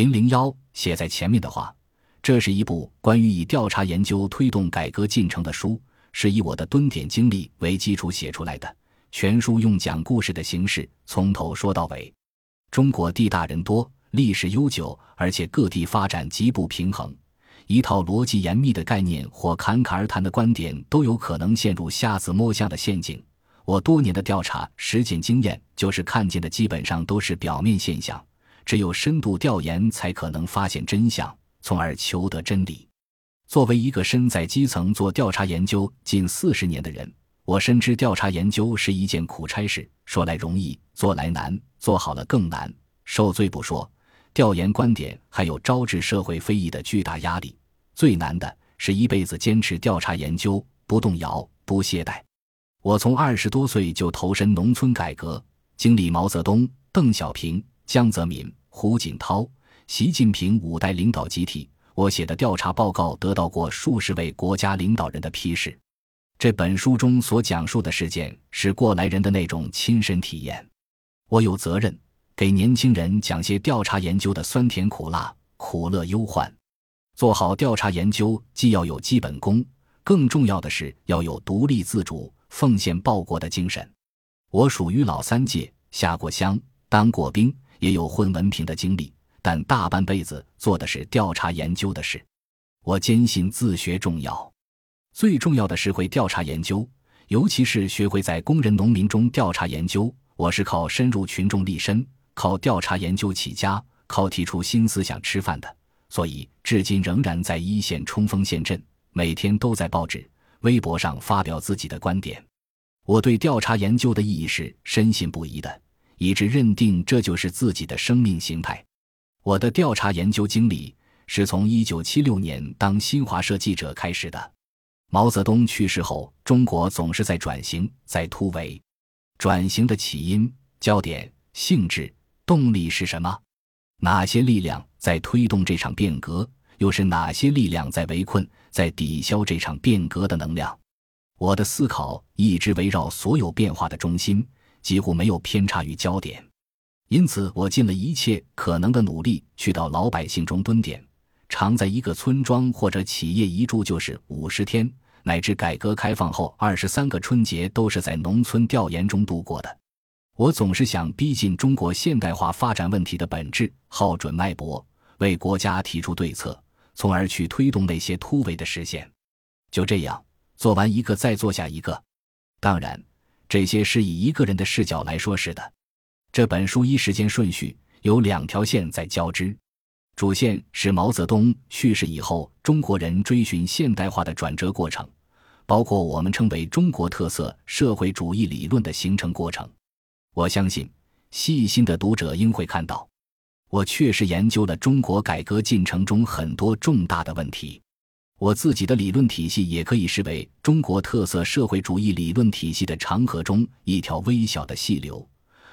零零幺写在前面的话，这是一部关于以调查研究推动改革进程的书，是以我的蹲点经历为基础写出来的。全书用讲故事的形式，从头说到尾。中国地大人多，历史悠久，而且各地发展极不平衡。一套逻辑严密的概念或侃侃而谈的观点，都有可能陷入瞎子摸象的陷阱。我多年的调查实践经验，就是看见的基本上都是表面现象。只有深度调研，才可能发现真相，从而求得真理。作为一个身在基层做调查研究近四十年的人，我深知调查研究是一件苦差事，说来容易，做来难，做好了更难。受罪不说，调研观点还有招致社会非议的巨大压力。最难的是一辈子坚持调查研究，不动摇，不懈怠。我从二十多岁就投身农村改革，经历毛泽东、邓小平、江泽民、胡锦涛、习近平五代领导集体。我写的调查报告得到过数十位国家领导人的批示。这本书中所讲述的事件是过来人的那种亲身体验，我有责任给年轻人讲些调查研究的酸甜苦辣、苦乐忧患。做好调查研究，既要有基本功，更重要的是要有独立自主、奉献报国的精神。我属于老三届，下过乡、当过兵，也有混文凭的经历，但大半辈子做的是调查研究的事。我坚信自学重要。最重要的是会调查研究，尤其是学会在工人、农民中调查研究。我是靠深入群众立身，靠调查研究起家，靠提出新思想吃饭的，所以至今仍然在一线冲锋陷阵，每天都在报纸、微博上发表自己的观点。我对调查研究的意义是深信不疑的，以致认定这就是自己的生命形态。我的调查研究经历是从1976年当新华社记者开始的。毛泽东去世后，中国总是在转型，在突围。转型的起因、焦点、性质、动力是什么？哪些力量在推动这场变革？又是哪些力量在围困、在抵消这场变革的能量？我的思考一直围绕所有变化的中心，几乎没有偏差与焦点。因此，我尽了一切可能的努力，去到老百姓中蹲点。常在一个村庄或者企业一住就是五十天，乃至改革开放后二十三个春节都是在农村调研中度过的。我总是想逼近中国现代化发展问题的本质，号准脉搏，为国家提出对策，从而去推动那些突围的实现。就这样做完一个，再做下一个。当然，这些是以一个人的视角来说是的。这本书一时间顺序有两条线在交织。主线是毛泽东去世以后，中国人追寻现代化的转折过程，包括我们称为中国特色社会主义理论的形成过程。我相信，细心的读者应会看到，我确实研究了中国改革进程中很多重大的问题。我自己的理论体系也可以视为中国特色社会主义理论体系的长河中一条微小的细流，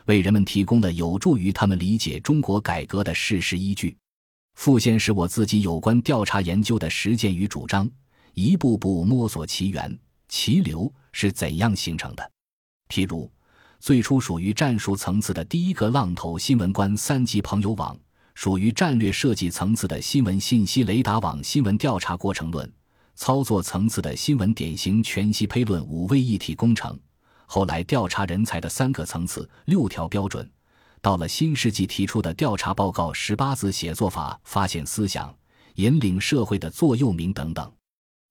为人们提供了有助于他们理解中国改革的事实依据。副线是我自己有关调查研究的实践与主张，一步步摸索其源、其流是怎样形成的。譬如，最初属于战术层次的第一个浪头新闻官三级朋友网，属于战略设计层次的新闻信息雷达网新闻调查过程论，操作层次的新闻典型全息胚论五位一体工程，后来调查人才的三个层次六条标准。到了新世纪提出的调查报告十八字写作法，发现思想，引领社会的座右铭等等。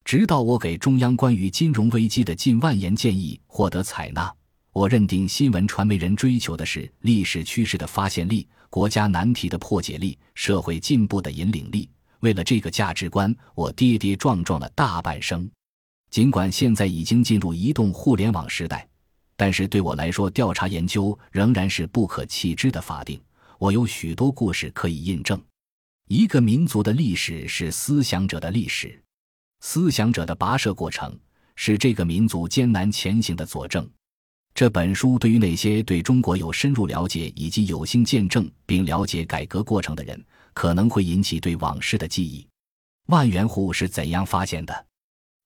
直到我给中央关于金融危机的近万言建议获得采纳，我认定新闻传媒人追求的是历史趋势的发现力、国家难题的破解力、社会进步的引领力。为了这个价值观，我跌跌撞撞了大半生。尽管现在已经进入移动互联网时代。但是对我来说，调查研究仍然是不可弃之的法定。我有许多故事可以印证。一个民族的历史是思想者的历史，思想者的跋涉过程是这个民族艰难前行的佐证。这本书对于那些对中国有深入了解以及有幸见证并了解改革过程的人，可能会引起对往事的记忆。万元户是怎样发现的？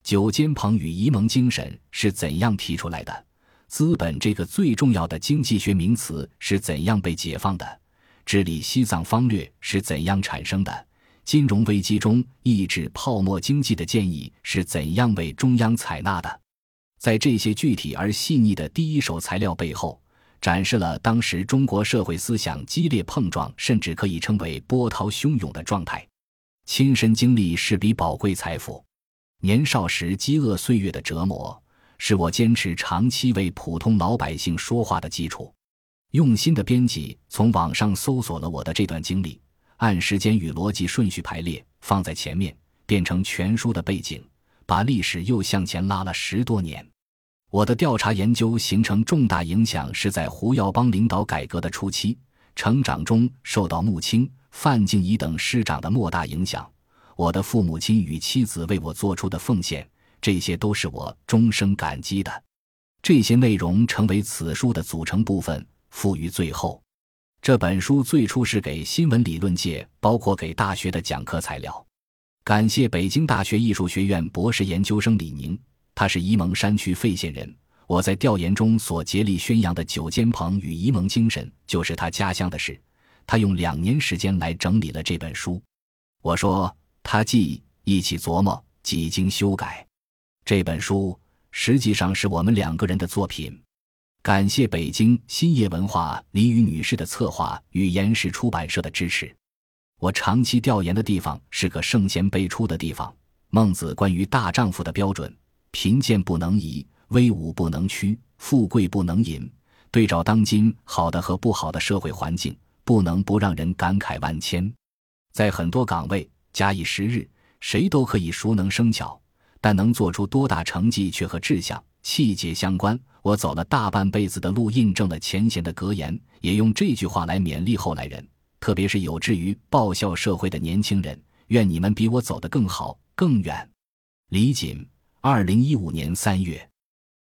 九间棚与沂蒙精神是怎样提出来的？资本这个最重要的经济学名词是怎样被解放的？治理西藏方略是怎样产生的？金融危机中抑制泡沫经济的建议是怎样被中央采纳的？在这些具体而细腻的第一手材料背后，展示了当时中国社会思想激烈碰撞，甚至可以称为波涛汹涌的状态。亲身经历是笔宝贵财富。年少时饥饿岁月的折磨，是我坚持长期为普通老百姓说话的基础。用心的编辑从网上搜索了我的这段经历，按时间与逻辑顺序排列，放在前面，变成全书的背景。把历史又向前拉了十多年，我的调查研究形成重大影响是在胡耀邦领导改革的初期，成长中受到穆青、范静怡等师长的莫大影响。我的父母亲与妻子为我做出的奉献，这些都是我终生感激的。这些内容成为此书的组成部分，附于最后。这本书最初是给新闻理论界，包括给大学的讲课材料。感谢北京大学艺术学院博士研究生李宁，他是沂蒙山区费县人。我在调研中所竭力宣扬的九间棚与沂蒙精神，就是他家乡的事。他用两年时间来整理了这本书。我说他既一起琢磨，几经修改。这本书实际上是我们两个人的作品。感谢北京新叶文化李宇女士的策划与岩石出版社的支持。我长期调研的地方是个圣贤辈出的地方。孟子关于大丈夫的标准：贫贱不能移，威武不能屈，富贵不能淫。对照当今好的和不好的社会环境，不能不让人感慨万千。在很多岗位，假以时日，谁都可以熟能生巧，但能做出多大成绩却和志向、气节相关。我走了大半辈子的路，印证了钱贤的格言，也用这句话来勉励后来人。特别是有志于报效社会的年轻人，愿你们比我走得更好更远。李锦，二零一五年三月。